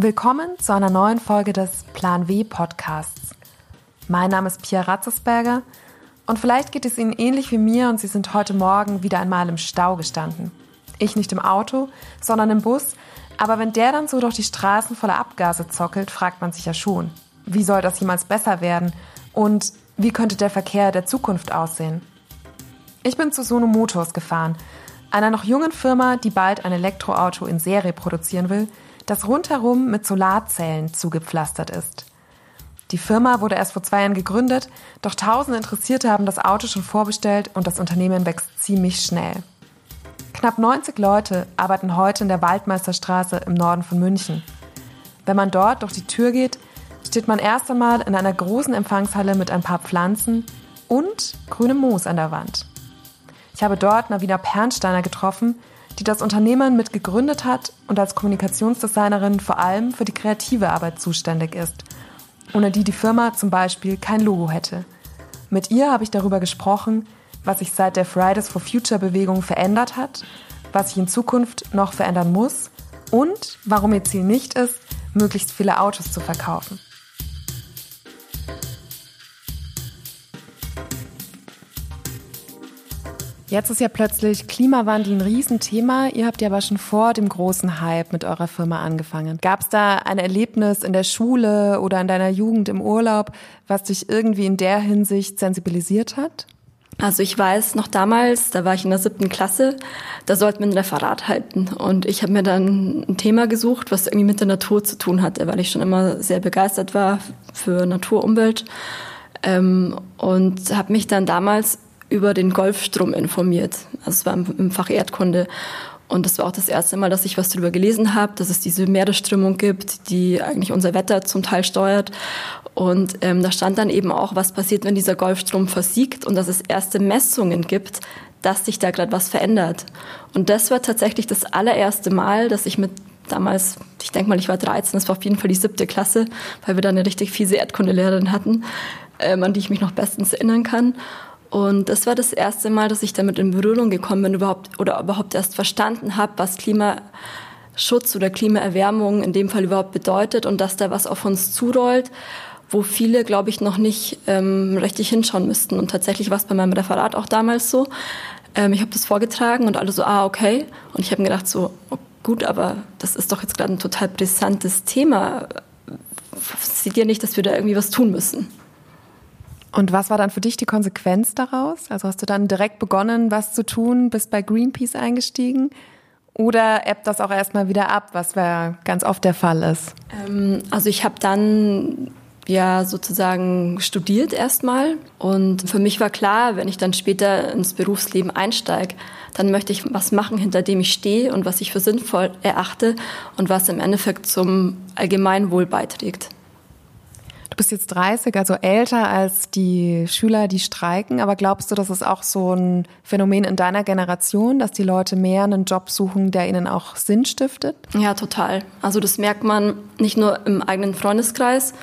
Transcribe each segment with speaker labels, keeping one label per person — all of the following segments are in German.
Speaker 1: Willkommen zu einer neuen Folge des Plan W Podcasts. Mein Name ist Pia Ratzesberger und vielleicht geht es Ihnen ähnlich wie mir und Sie sind heute Morgen wieder einmal im Stau gestanden. Ich nicht im Auto, sondern im Bus, aber wenn der dann so durch die Straßen voller Abgase zockelt, fragt man sich ja schon, wie soll das jemals besser werden und wie könnte der Verkehr der Zukunft aussehen? Ich bin zu Sono Motors gefahren, einer noch jungen Firma, die bald ein Elektroauto in Serie produzieren will, das rundherum mit Solarzellen zugepflastert ist. Die Firma wurde erst vor zwei Jahren gegründet, doch tausende Interessierte haben das Auto schon vorbestellt und das Unternehmen wächst ziemlich schnell. Knapp 90 Leute arbeiten heute in der Waldmeisterstraße im Norden von München. Wenn man dort durch die Tür geht, steht man erst einmal in einer großen Empfangshalle mit ein paar Pflanzen und grünem Moos an der Wand. Ich habe dort Navina Pernsteiner getroffen, die das Unternehmen mit gegründet hat und als Kommunikationsdesignerin vor allem für die kreative Arbeit zuständig ist, ohne die die Firma zum Beispiel kein Logo hätte. Mit ihr habe ich darüber gesprochen, was sich seit der Fridays for Future Bewegung verändert hat, was sich in Zukunft noch verändern muss und warum ihr Ziel nicht ist, möglichst viele Autos zu verkaufen. Jetzt ist ja plötzlich Klimawandel ein Riesenthema. Ihr habt ja aber schon vor dem großen Hype mit eurer Firma angefangen. Gab es da ein Erlebnis in der Schule oder in deiner Jugend im Urlaub, was dich irgendwie in der Hinsicht sensibilisiert hat?
Speaker 2: Also ich weiß noch damals, da war ich in der siebten Klasse, da sollten wir ein Referat halten. Und ich habe mir dann ein Thema gesucht, was irgendwie mit der Natur zu tun hatte, weil ich schon immer sehr begeistert war für Natur, Umwelt. Ähm, und habe mich dann damals über den Golfstrom informiert. Also es war im, Fach Erdkunde. Und das war auch das erste Mal, dass ich was darüber gelesen habe, dass es diese Meeresströmung gibt, die eigentlich unser Wetter zum Teil steuert. Und ähm, da stand dann eben auch, was passiert, wenn dieser Golfstrom versiegt und dass es erste Messungen gibt, dass sich da gerade was verändert. Und das war tatsächlich das allererste Mal, dass ich mit damals, ich denke mal, ich war 13, das war auf jeden Fall die siebte Klasse, weil wir da eine richtig fiese Erdkundelehrerin hatten, ähm, an die ich mich noch bestens erinnern kann. Und das war das erste Mal, dass ich damit in Berührung gekommen bin überhaupt, oder überhaupt erst verstanden habe, was Klimaschutz oder Klimaerwärmung in dem Fall überhaupt bedeutet und dass da was auf uns zurollt, wo viele, glaube ich, noch nicht ähm, richtig hinschauen müssten. Und tatsächlich war es bei meinem Referat auch damals so. Ähm, ich habe das vorgetragen und alle so, ah, okay. Und ich habe mir gedacht, so, oh, gut, aber das ist doch jetzt gerade ein total brisantes Thema. Seht ihr nicht, dass wir da irgendwie was tun müssen?
Speaker 1: Und was war dann für dich die Konsequenz daraus? Also hast du dann direkt begonnen, was zu tun, bist bei Greenpeace eingestiegen? Oder ebbt das auch erstmal wieder ab, was ja ganz oft der Fall ist?
Speaker 2: Ähm, also ich habe dann ja sozusagen studiert erstmal und für mich war klar, wenn ich dann später ins Berufsleben einsteige, dann möchte ich was machen, hinter dem ich stehe und was ich für sinnvoll erachte und was im Endeffekt zum Allgemeinwohl beiträgt
Speaker 1: bist jetzt 30, also älter als die Schüler, die streiken. Aber glaubst du, das ist auch so ein Phänomen in deiner Generation, dass die Leute mehr einen Job suchen, der ihnen auch Sinn stiftet?
Speaker 2: Ja, total. Also das merkt man nicht nur im eigenen Freundeskreis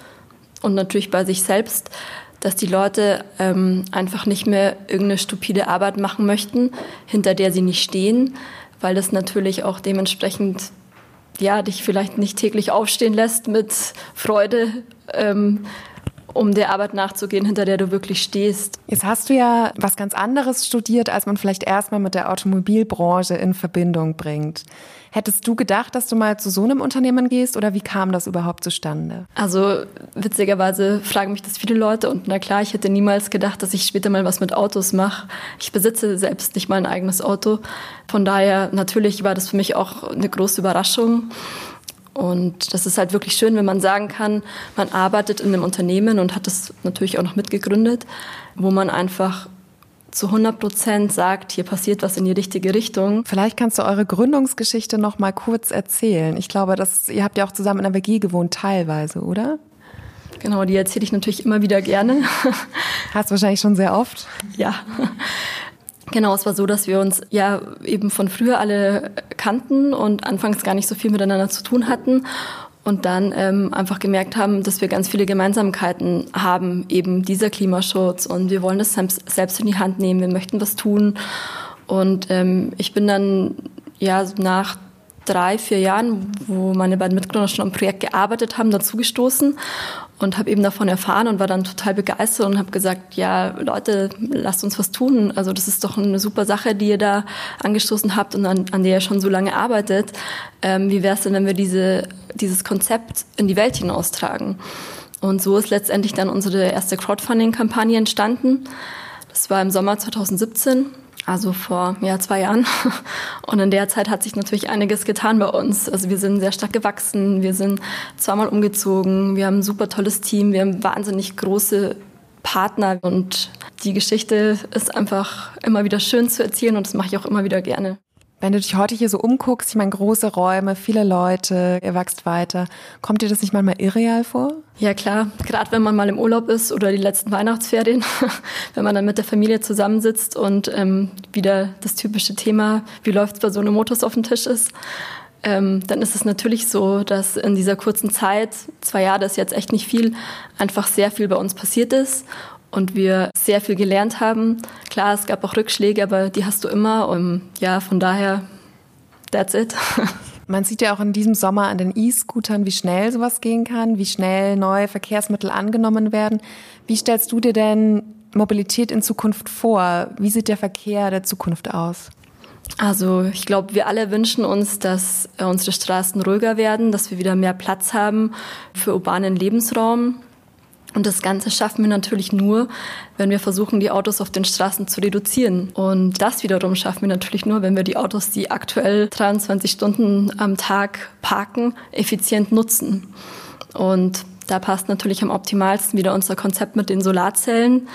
Speaker 2: und natürlich bei sich selbst, dass die Leute ähm, einfach nicht mehr irgendeine stupide Arbeit machen möchten, hinter der sie nicht stehen, weil das natürlich auch dementsprechend ja, dich vielleicht nicht täglich aufstehen lässt mit Freude, ähm, um der Arbeit nachzugehen, hinter der du wirklich stehst.
Speaker 1: Jetzt hast du ja was ganz anderes studiert, als man vielleicht erstmal mit der Automobilbranche in Verbindung bringt. Hättest du gedacht, dass du mal zu so einem Unternehmen gehst oder wie kam das überhaupt zustande?
Speaker 2: Also witzigerweise fragen mich das viele Leute und na klar, ich hätte niemals gedacht, dass ich später mal was mit Autos mache. Ich besitze selbst nicht mal ein eigenes Auto. Von daher natürlich war das für mich auch eine große Überraschung. Und das ist halt wirklich schön, wenn man sagen kann, man arbeitet in einem Unternehmen und hat das natürlich auch noch mitgegründet, wo man einfach zu 100 Prozent sagt, hier passiert was in die richtige Richtung.
Speaker 1: Vielleicht kannst du eure Gründungsgeschichte noch mal kurz erzählen. Ich glaube, dass ihr habt ja auch zusammen in einer WG gewohnt teilweise, oder?
Speaker 2: Genau, die erzähle ich natürlich immer wieder gerne.
Speaker 1: Hast du wahrscheinlich schon sehr oft?
Speaker 2: Ja. Genau, es war so, dass wir uns ja eben von früher alle kannten und anfangs gar nicht so viel miteinander zu tun hatten und dann ähm, einfach gemerkt haben, dass wir ganz viele Gemeinsamkeiten haben, eben dieser Klimaschutz und wir wollen das selbst in die Hand nehmen, wir möchten was tun. Und ähm, ich bin dann ja nach drei, vier Jahren, wo meine beiden Mitgründer schon am Projekt gearbeitet haben, dazugestoßen und habe eben davon erfahren und war dann total begeistert und habe gesagt, ja Leute, lasst uns was tun. Also das ist doch eine super Sache, die ihr da angestoßen habt und an, an der ihr schon so lange arbeitet. Ähm, wie wäre es denn, wenn wir diese, dieses Konzept in die Welt hinaustragen? Und so ist letztendlich dann unsere erste Crowdfunding-Kampagne entstanden. Das war im Sommer 2017 also vor ja, zwei Jahren. Und in der Zeit hat sich natürlich einiges getan bei uns. Also wir sind sehr stark gewachsen, wir sind zweimal umgezogen, wir haben ein super tolles Team, wir haben wahnsinnig große Partner und die Geschichte ist einfach immer wieder schön zu erzählen und das mache ich auch immer wieder gerne.
Speaker 1: Wenn du dich heute hier so umguckst, ich meine, große Räume, viele Leute, ihr wächst weiter, kommt dir das nicht manchmal irreal vor?
Speaker 2: Ja klar, gerade wenn man mal im Urlaub ist oder die letzten Weihnachtsferien, wenn man dann mit der Familie zusammensitzt und ähm, wieder das typische Thema, wie läuft's bei so einem Motos auf dem Tisch ist, ähm, dann ist es natürlich so, dass in dieser kurzen Zeit, zwei Jahre ist jetzt echt nicht viel, einfach sehr viel bei uns passiert ist und wir sehr viel gelernt haben. Klar, es gab auch Rückschläge, aber die hast du immer. Und ja, von daher, that's it.
Speaker 1: Man sieht ja auch in diesem Sommer an den E-Scootern, wie schnell sowas gehen kann, wie schnell neue Verkehrsmittel angenommen werden. Wie stellst du dir denn Mobilität in Zukunft vor? Wie sieht der Verkehr der Zukunft aus?
Speaker 2: Also ich glaube, wir alle wünschen uns, dass unsere Straßen ruhiger werden, dass wir wieder mehr Platz haben für urbanen Lebensraum. Und das Ganze schaffen wir natürlich nur, wenn wir versuchen, die Autos auf den Straßen zu reduzieren. Und das wiederum schaffen wir natürlich nur, wenn wir die Autos, die aktuell 23 Stunden am Tag parken, effizient nutzen. Und da passt natürlich am optimalsten wieder unser Konzept mit den Solarzellen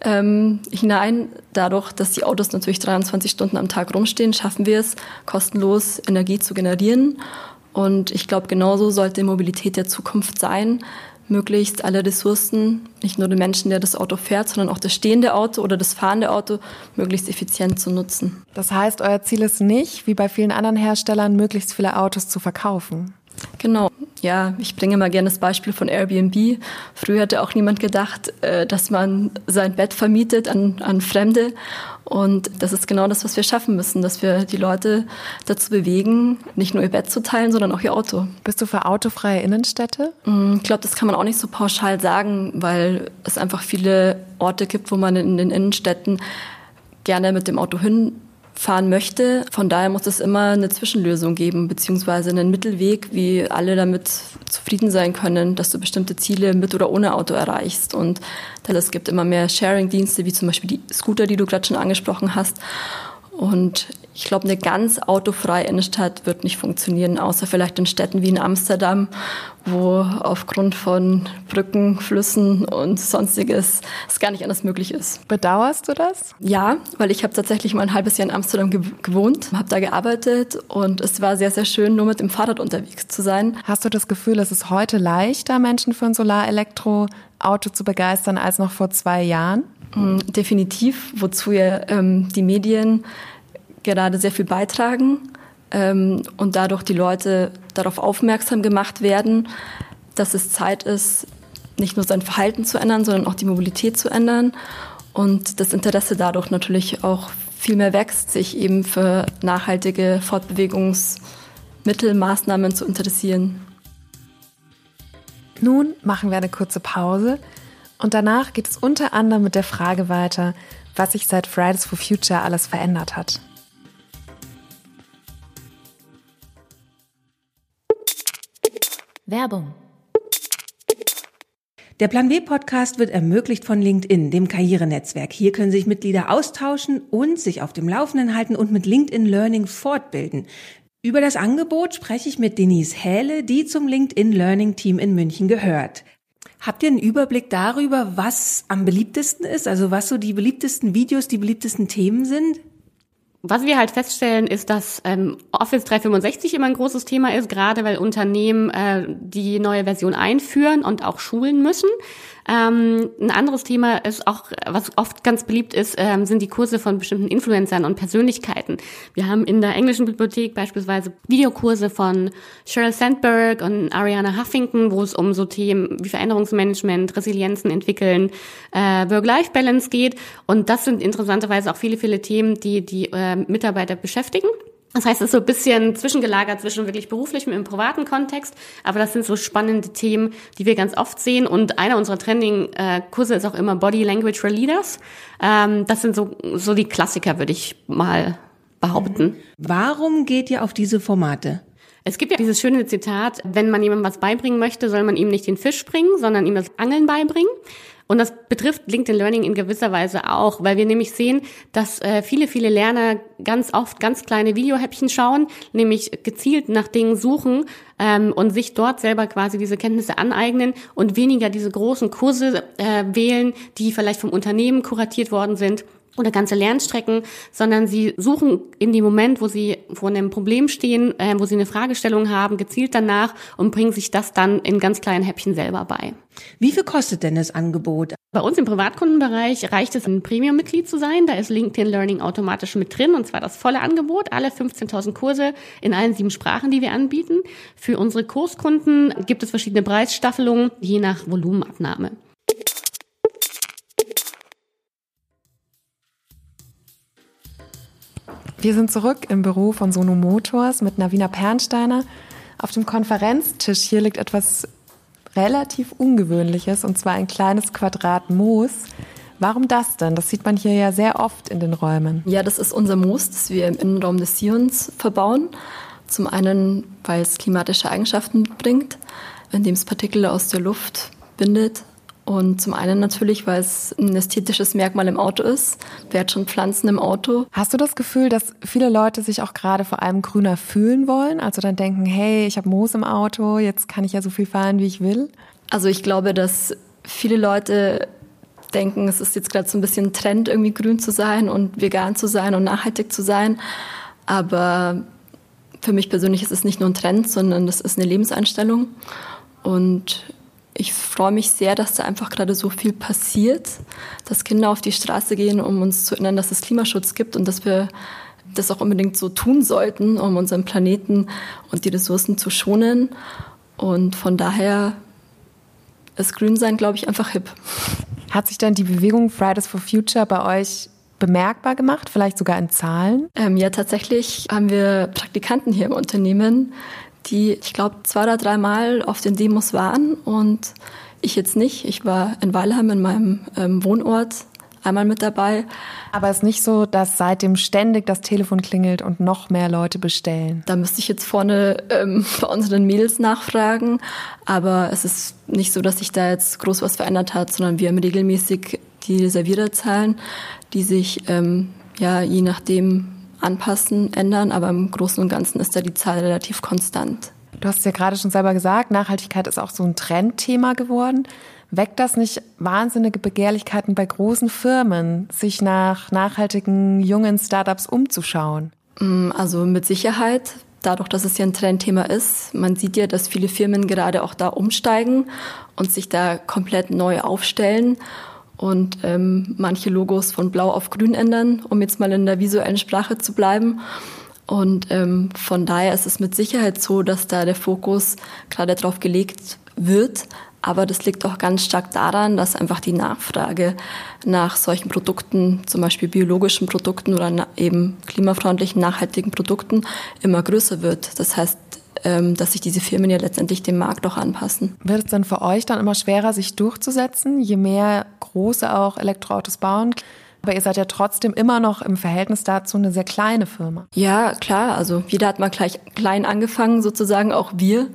Speaker 2: ähm, hinein. Dadurch, dass die Autos natürlich 23 Stunden am Tag rumstehen, schaffen wir es, kostenlos Energie zu generieren. Und ich glaube, genauso sollte Mobilität der Zukunft sein möglichst alle Ressourcen, nicht nur den Menschen, der das Auto fährt, sondern auch das stehende Auto oder das fahrende Auto möglichst effizient zu nutzen.
Speaker 1: Das heißt, euer Ziel ist nicht, wie bei vielen anderen Herstellern, möglichst viele Autos zu verkaufen.
Speaker 2: Genau. Ja, ich bringe mal gerne das Beispiel von Airbnb. Früher hätte auch niemand gedacht, äh, dass man sein Bett vermietet an, an Fremde. Und das ist genau das, was wir schaffen müssen, dass wir die Leute dazu bewegen, nicht nur ihr Bett zu teilen, sondern auch ihr Auto.
Speaker 1: Bist du für autofreie Innenstädte?
Speaker 2: Mm, ich glaube, das kann man auch nicht so pauschal sagen, weil es einfach viele Orte gibt, wo man in den Innenstädten gerne mit dem Auto hin fahren möchte. Von daher muss es immer eine Zwischenlösung geben, beziehungsweise einen Mittelweg, wie alle damit zufrieden sein können, dass du bestimmte Ziele mit oder ohne Auto erreichst. Und es gibt immer mehr Sharing-Dienste, wie zum Beispiel die Scooter, die du gerade schon angesprochen hast. Und ich glaube, eine ganz autofreie Innenstadt wird nicht funktionieren, außer vielleicht in Städten wie in Amsterdam, wo aufgrund von Brücken, Flüssen und sonstiges es gar nicht anders möglich ist.
Speaker 1: Bedauerst du das?
Speaker 2: Ja, weil ich habe tatsächlich mal ein halbes Jahr in Amsterdam gewohnt, habe da gearbeitet und es war sehr, sehr schön, nur mit dem Fahrrad unterwegs zu sein.
Speaker 1: Hast du das Gefühl, es ist heute leichter, Menschen für ein Solar-Elektro-Auto zu begeistern, als noch vor zwei Jahren?
Speaker 2: Mm, definitiv, wozu ja ähm, die Medien gerade sehr viel beitragen ähm, und dadurch die Leute darauf aufmerksam gemacht werden, dass es Zeit ist, nicht nur sein Verhalten zu ändern, sondern auch die Mobilität zu ändern und das Interesse dadurch natürlich auch viel mehr wächst, sich eben für nachhaltige Fortbewegungsmittel, Maßnahmen zu interessieren.
Speaker 1: Nun machen wir eine kurze Pause und danach geht es unter anderem mit der Frage weiter, was sich seit Fridays for Future alles verändert hat.
Speaker 3: Werbung. Der Plan W Podcast wird ermöglicht von LinkedIn, dem Karrierenetzwerk. Hier können sich Mitglieder austauschen und sich auf dem Laufenden halten und mit LinkedIn Learning fortbilden. Über das Angebot spreche ich mit Denise Hähle, die zum LinkedIn Learning Team in München gehört. Habt ihr einen Überblick darüber, was am beliebtesten ist? Also was so die beliebtesten Videos, die beliebtesten Themen sind?
Speaker 4: Was wir halt feststellen, ist, dass ähm, Office 365 immer ein großes Thema ist, gerade weil Unternehmen äh, die neue Version einführen und auch schulen müssen. Ähm, ein anderes Thema ist auch, was oft ganz beliebt ist, ähm, sind die Kurse von bestimmten Influencern und Persönlichkeiten. Wir haben in der englischen Bibliothek beispielsweise Videokurse von Sheryl Sandberg und Ariana Huffington, wo es um so Themen wie Veränderungsmanagement, Resilienzen entwickeln, äh, Work-Life-Balance geht. Und das sind interessanterweise auch viele, viele Themen, die die äh, Mitarbeiter beschäftigen. Das heißt, es ist so ein bisschen zwischengelagert zwischen wirklich beruflichem und im privaten Kontext. Aber das sind so spannende Themen, die wir ganz oft sehen. Und einer unserer Trending-Kurse ist auch immer Body Language for Leaders. Ähm, das sind so, so die Klassiker, würde ich mal behaupten.
Speaker 3: Warum geht ihr auf diese Formate?
Speaker 4: Es gibt ja dieses schöne Zitat, wenn man jemandem was beibringen möchte, soll man ihm nicht den Fisch bringen, sondern ihm das Angeln beibringen. Und das betrifft LinkedIn Learning in gewisser Weise auch, weil wir nämlich sehen, dass äh, viele, viele Lerner ganz oft ganz kleine Videohäppchen schauen, nämlich gezielt nach Dingen suchen ähm, und sich dort selber quasi diese Kenntnisse aneignen und weniger diese großen Kurse äh, wählen, die vielleicht vom Unternehmen kuratiert worden sind oder ganze Lernstrecken, sondern sie suchen in dem Moment, wo sie vor einem Problem stehen, äh, wo sie eine Fragestellung haben, gezielt danach und bringen sich das dann in ganz kleinen Häppchen selber bei.
Speaker 3: Wie viel kostet denn das Angebot?
Speaker 4: Bei uns im Privatkundenbereich reicht es, ein Premium-Mitglied zu sein. Da ist LinkedIn Learning automatisch mit drin und zwar das volle Angebot, alle 15.000 Kurse in allen sieben Sprachen, die wir anbieten. Für unsere Kurskunden gibt es verschiedene Preisstaffelungen, je nach Volumenabnahme.
Speaker 1: Wir sind zurück im Büro von Sono Motors mit Navina Pernsteiner. Auf dem Konferenztisch hier liegt etwas relativ Ungewöhnliches und zwar ein kleines Quadrat Moos. Warum das denn? Das sieht man hier ja sehr oft in den Räumen.
Speaker 2: Ja, das ist unser Moos, das wir im Innenraum des Sions verbauen. Zum einen, weil es klimatische Eigenschaften mitbringt, indem es Partikel aus der Luft bindet und zum einen natürlich, weil es ein ästhetisches Merkmal im Auto ist. Wer hat schon Pflanzen im Auto?
Speaker 1: Hast du das Gefühl, dass viele Leute sich auch gerade vor allem grüner fühlen wollen? Also dann denken, hey, ich habe Moos im Auto, jetzt kann ich ja so viel fahren, wie ich will?
Speaker 2: Also ich glaube, dass viele Leute denken, es ist jetzt gerade so ein bisschen Trend, irgendwie grün zu sein und vegan zu sein und nachhaltig zu sein. Aber für mich persönlich ist es nicht nur ein Trend, sondern das ist eine Lebenseinstellung. Und ich freue mich sehr, dass da einfach gerade so viel passiert, dass Kinder auf die Straße gehen, um uns zu erinnern, dass es Klimaschutz gibt und dass wir das auch unbedingt so tun sollten, um unseren Planeten und die Ressourcen zu schonen. Und von daher ist Grünsein, glaube ich, einfach hip.
Speaker 1: Hat sich dann die Bewegung Fridays for Future bei euch bemerkbar gemacht, vielleicht sogar in Zahlen?
Speaker 2: Ähm, ja, tatsächlich haben wir Praktikanten hier im Unternehmen, die, ich glaube, zwei oder dreimal auf den Demos waren und ich jetzt nicht. Ich war in Weilheim in meinem ähm, Wohnort einmal mit dabei.
Speaker 1: Aber es ist nicht so, dass seitdem ständig das Telefon klingelt und noch mehr Leute bestellen.
Speaker 2: Da müsste ich jetzt vorne ähm, bei unseren Mädels nachfragen. Aber es ist nicht so, dass sich da jetzt groß was verändert hat, sondern wir haben regelmäßig die Reserviererzahlen, die sich ähm, ja je nachdem anpassen, ändern, aber im Großen und Ganzen ist da die Zahl relativ konstant.
Speaker 1: Du hast es ja gerade schon selber gesagt, Nachhaltigkeit ist auch so ein Trendthema geworden. Weckt das nicht wahnsinnige Begehrlichkeiten bei großen Firmen, sich nach nachhaltigen jungen Startups umzuschauen?
Speaker 2: Mm, also mit Sicherheit. Dadurch, dass es ja ein Trendthema ist, man sieht ja, dass viele Firmen gerade auch da umsteigen und sich da komplett neu aufstellen und ähm, manche Logos von blau auf grün ändern, um jetzt mal in der visuellen Sprache zu bleiben. Und ähm, von daher ist es mit Sicherheit so, dass da der Fokus gerade drauf gelegt wird. Aber das liegt auch ganz stark daran, dass einfach die Nachfrage nach solchen Produkten, zum Beispiel biologischen Produkten oder eben klimafreundlichen, nachhaltigen Produkten, immer größer wird. Das heißt, dass sich diese Firmen ja letztendlich dem Markt auch anpassen.
Speaker 1: Wird es dann für euch dann immer schwerer, sich durchzusetzen, je mehr große auch Elektroautos bauen? Aber ihr seid ja trotzdem immer noch im Verhältnis dazu eine sehr kleine Firma.
Speaker 2: Ja, klar. Also jeder hat mal gleich klein angefangen, sozusagen, auch wir.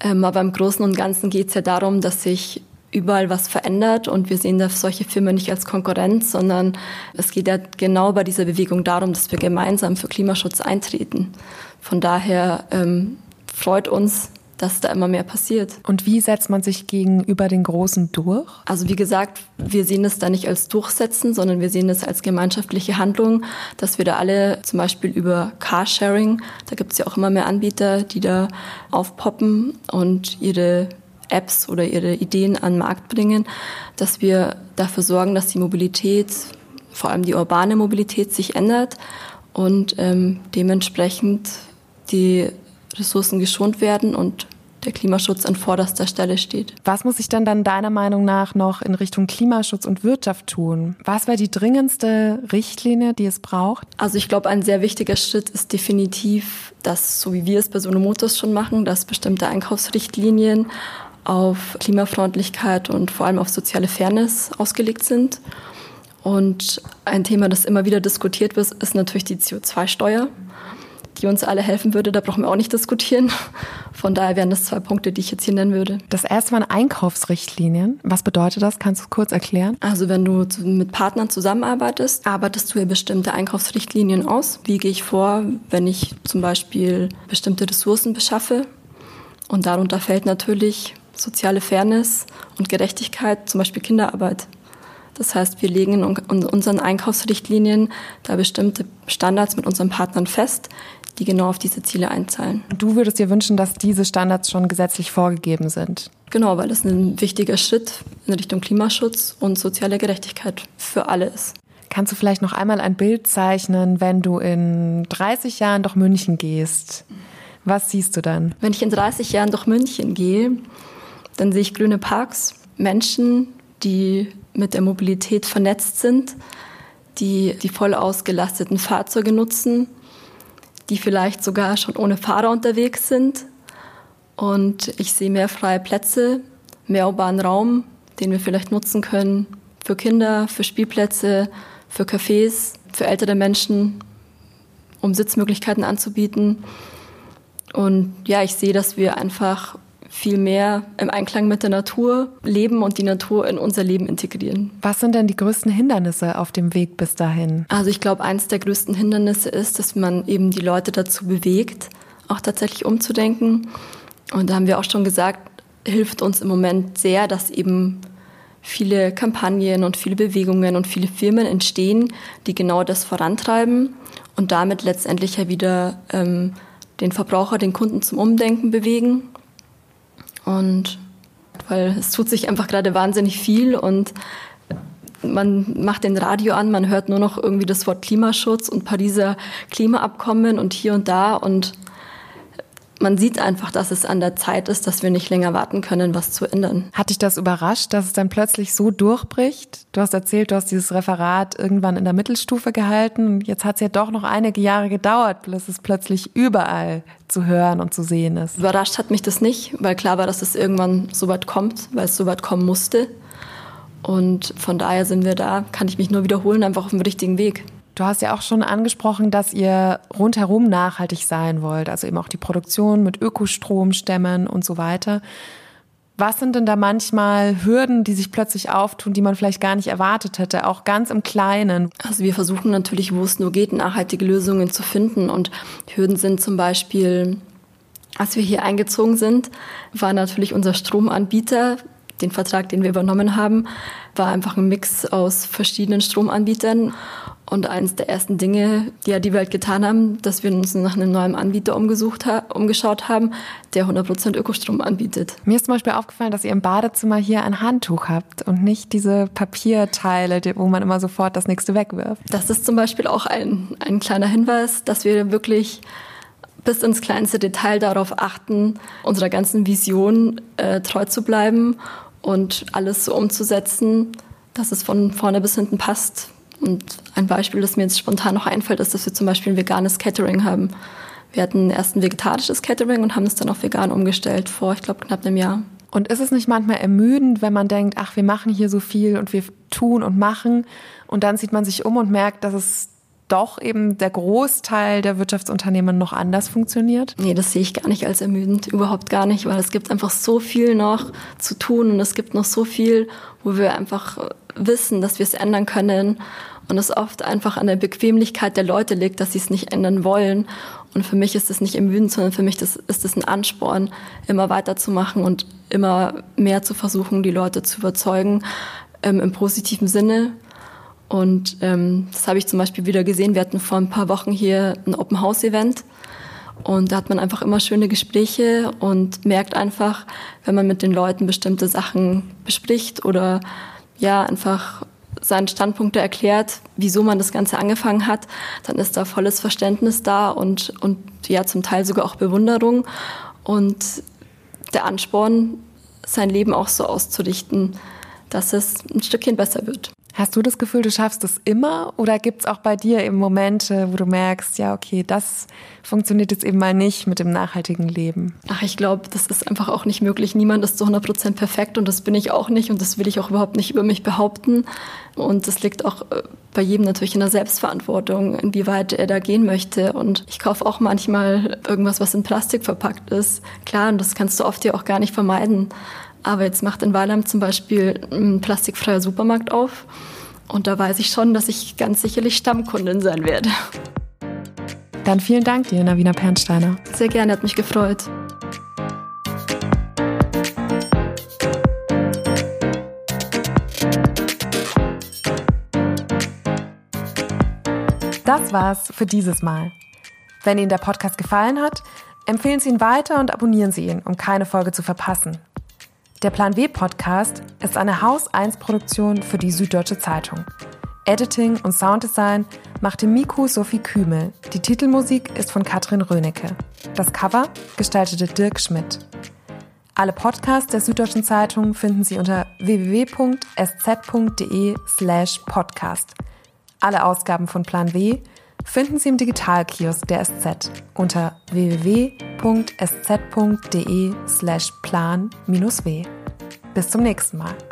Speaker 2: Ähm, aber im Großen und Ganzen geht es ja darum, dass sich überall was verändert und wir sehen da solche Firmen nicht als Konkurrenz, sondern es geht ja genau bei dieser Bewegung darum, dass wir gemeinsam für Klimaschutz eintreten. Von daher ähm, freut uns, dass da immer mehr passiert.
Speaker 1: Und wie setzt man sich gegenüber den Großen durch?
Speaker 2: Also wie gesagt, wir sehen es da nicht als Durchsetzen, sondern wir sehen es als gemeinschaftliche Handlung, dass wir da alle zum Beispiel über Carsharing, da gibt es ja auch immer mehr Anbieter, die da aufpoppen und ihre Apps oder ihre Ideen an den Markt bringen, dass wir dafür sorgen, dass die Mobilität, vor allem die urbane Mobilität, sich ändert und ähm, dementsprechend die Ressourcen geschont werden und der Klimaschutz an vorderster Stelle steht.
Speaker 1: Was muss sich dann dann deiner Meinung nach noch in Richtung Klimaschutz und Wirtschaft tun? Was wäre die dringendste Richtlinie, die es braucht?
Speaker 2: Also ich glaube, ein sehr wichtiger Schritt ist definitiv, dass, so wie wir es bei Sono Motors schon machen, dass bestimmte Einkaufsrichtlinien auf Klimafreundlichkeit und vor allem auf soziale Fairness ausgelegt sind. Und ein Thema, das immer wieder diskutiert wird, ist natürlich die CO2-Steuer die uns alle helfen würde. Da brauchen wir auch nicht diskutieren. Von daher wären das zwei Punkte, die ich jetzt hier nennen würde.
Speaker 1: Das erste waren Einkaufsrichtlinien. Was bedeutet das? Kannst du es kurz erklären?
Speaker 2: Also wenn du mit Partnern zusammenarbeitest, arbeitest du ja bestimmte Einkaufsrichtlinien aus. Wie gehe ich vor, wenn ich zum Beispiel bestimmte Ressourcen beschaffe? Und darunter fällt natürlich soziale Fairness und Gerechtigkeit, zum Beispiel Kinderarbeit. Das heißt, wir legen in unseren Einkaufsrichtlinien da bestimmte Standards mit unseren Partnern fest, die genau auf diese Ziele einzahlen.
Speaker 1: Du würdest dir wünschen, dass diese Standards schon gesetzlich vorgegeben sind?
Speaker 2: Genau, weil das ein wichtiger Schritt in Richtung Klimaschutz und soziale Gerechtigkeit für alle ist.
Speaker 1: Kannst du vielleicht noch einmal ein Bild zeichnen, wenn du in 30 Jahren durch München gehst? Was siehst du dann?
Speaker 2: Wenn ich in 30 Jahren durch München gehe, dann sehe ich grüne Parks, Menschen, die mit der Mobilität vernetzt sind, die die voll ausgelasteten Fahrzeuge nutzen die vielleicht sogar schon ohne Fahrer unterwegs sind. Und ich sehe mehr freie Plätze, mehr urbanen Raum, den wir vielleicht nutzen können für Kinder, für Spielplätze, für Cafés, für ältere Menschen, um Sitzmöglichkeiten anzubieten. Und ja, ich sehe, dass wir einfach viel mehr im Einklang mit der Natur leben und die Natur in unser Leben integrieren.
Speaker 1: Was sind denn die größten Hindernisse auf dem Weg bis dahin?
Speaker 2: Also ich glaube, eines der größten Hindernisse ist, dass man eben die Leute dazu bewegt, auch tatsächlich umzudenken. Und da haben wir auch schon gesagt, hilft uns im Moment sehr, dass eben viele Kampagnen und viele Bewegungen und viele Firmen entstehen, die genau das vorantreiben und damit letztendlich ja wieder ähm, den Verbraucher, den Kunden zum Umdenken bewegen und weil es tut sich einfach gerade wahnsinnig viel und man macht den Radio an, man hört nur noch irgendwie das Wort Klimaschutz und Pariser Klimaabkommen und hier und da und man sieht einfach, dass es an der Zeit ist, dass wir nicht länger warten können, was zu ändern.
Speaker 1: Hat dich das überrascht, dass es dann plötzlich so durchbricht? Du hast erzählt, du hast dieses Referat irgendwann in der Mittelstufe gehalten. Jetzt hat es ja doch noch einige Jahre gedauert, bis es plötzlich überall zu hören und zu sehen ist.
Speaker 2: Überrascht hat mich das nicht, weil klar war, dass es irgendwann so weit kommt, weil es so weit kommen musste. Und von daher sind wir da, kann ich mich nur wiederholen, einfach auf dem richtigen Weg.
Speaker 1: Du hast ja auch schon angesprochen, dass ihr rundherum nachhaltig sein wollt, also eben auch die Produktion mit Ökostrom stemmen und so weiter. Was sind denn da manchmal Hürden, die sich plötzlich auftun, die man vielleicht gar nicht erwartet hätte, auch ganz im Kleinen?
Speaker 2: Also wir versuchen natürlich, wo es nur geht, nachhaltige Lösungen zu finden. Und Hürden sind zum Beispiel, als wir hier eingezogen sind, war natürlich unser Stromanbieter, den Vertrag, den wir übernommen haben, war einfach ein Mix aus verschiedenen Stromanbietern. Und eines der ersten Dinge, die, ja die wir halt getan haben, dass wir uns nach einem neuen Anbieter umgesucht ha umgeschaut haben, der 100% Ökostrom anbietet.
Speaker 1: Mir ist zum Beispiel aufgefallen, dass ihr im Badezimmer hier ein Handtuch habt und nicht diese Papierteile, wo man immer sofort das nächste wegwirft.
Speaker 2: Das ist zum Beispiel auch ein, ein kleiner Hinweis, dass wir wirklich bis ins kleinste Detail darauf achten, unserer ganzen Vision äh, treu zu bleiben und alles so umzusetzen, dass es von vorne bis hinten passt und ein Beispiel, das mir jetzt spontan noch einfällt, ist, dass wir zum Beispiel ein veganes Catering haben. Wir hatten erst ein vegetarisches Catering und haben es dann auf vegan umgestellt vor, ich glaube, knapp einem Jahr.
Speaker 1: Und ist es nicht manchmal ermüdend, wenn man denkt, ach, wir machen hier so viel und wir tun und machen und dann sieht man sich um und merkt, dass es doch eben der Großteil der Wirtschaftsunternehmen noch anders funktioniert?
Speaker 2: Nee, das sehe ich gar nicht als ermüdend, überhaupt gar nicht, weil es gibt einfach so viel noch zu tun und es gibt noch so viel, wo wir einfach wissen, dass wir es ändern können und es oft einfach an der Bequemlichkeit der Leute liegt, dass sie es nicht ändern wollen. Und für mich ist es nicht ermüdend, sondern für mich das, ist es ein Ansporn, immer weiterzumachen und immer mehr zu versuchen, die Leute zu überzeugen, ähm, im positiven Sinne. Und ähm, das habe ich zum Beispiel wieder gesehen. Wir hatten vor ein paar Wochen hier ein Open House Event. Und da hat man einfach immer schöne Gespräche und merkt einfach, wenn man mit den Leuten bestimmte Sachen bespricht oder ja, einfach seine Standpunkte erklärt, wieso man das Ganze angefangen hat, dann ist da volles Verständnis da und, und ja, zum Teil sogar auch Bewunderung. Und der Ansporn, sein Leben auch so auszurichten, dass es ein Stückchen besser wird.
Speaker 1: Hast du das Gefühl, du schaffst es immer oder gibt es auch bei dir eben Momente, wo du merkst, ja, okay, das funktioniert jetzt eben mal nicht mit dem nachhaltigen Leben?
Speaker 2: Ach, ich glaube, das ist einfach auch nicht möglich. Niemand ist zu 100 Prozent perfekt und das bin ich auch nicht und das will ich auch überhaupt nicht über mich behaupten. Und das liegt auch äh, bei jedem natürlich in der Selbstverantwortung, inwieweit er da gehen möchte. Und ich kaufe auch manchmal irgendwas, was in Plastik verpackt ist. Klar, und das kannst du oft ja auch gar nicht vermeiden. Aber jetzt macht in Weilheim zum Beispiel ein plastikfreier Supermarkt auf. Und da weiß ich schon, dass ich ganz sicherlich Stammkundin sein werde.
Speaker 1: Dann vielen Dank dir, Navina Pernsteiner.
Speaker 2: Sehr gerne, hat mich gefreut.
Speaker 1: Das war's für dieses Mal. Wenn Ihnen der Podcast gefallen hat, empfehlen Sie ihn weiter und abonnieren Sie ihn, um keine Folge zu verpassen. Der Plan W Podcast ist eine Haus 1 Produktion für die Süddeutsche Zeitung. Editing und Sounddesign machte Miku Sophie Kümel. Die Titelmusik ist von Katrin Rönecke. Das Cover gestaltete Dirk Schmidt. Alle Podcasts der Süddeutschen Zeitung finden Sie unter www.sz.de slash podcast. Alle Ausgaben von Plan W finden Sie im Digitalkiosk der SZ unter www.sz.de slash plan-w. Bis zum nächsten Mal.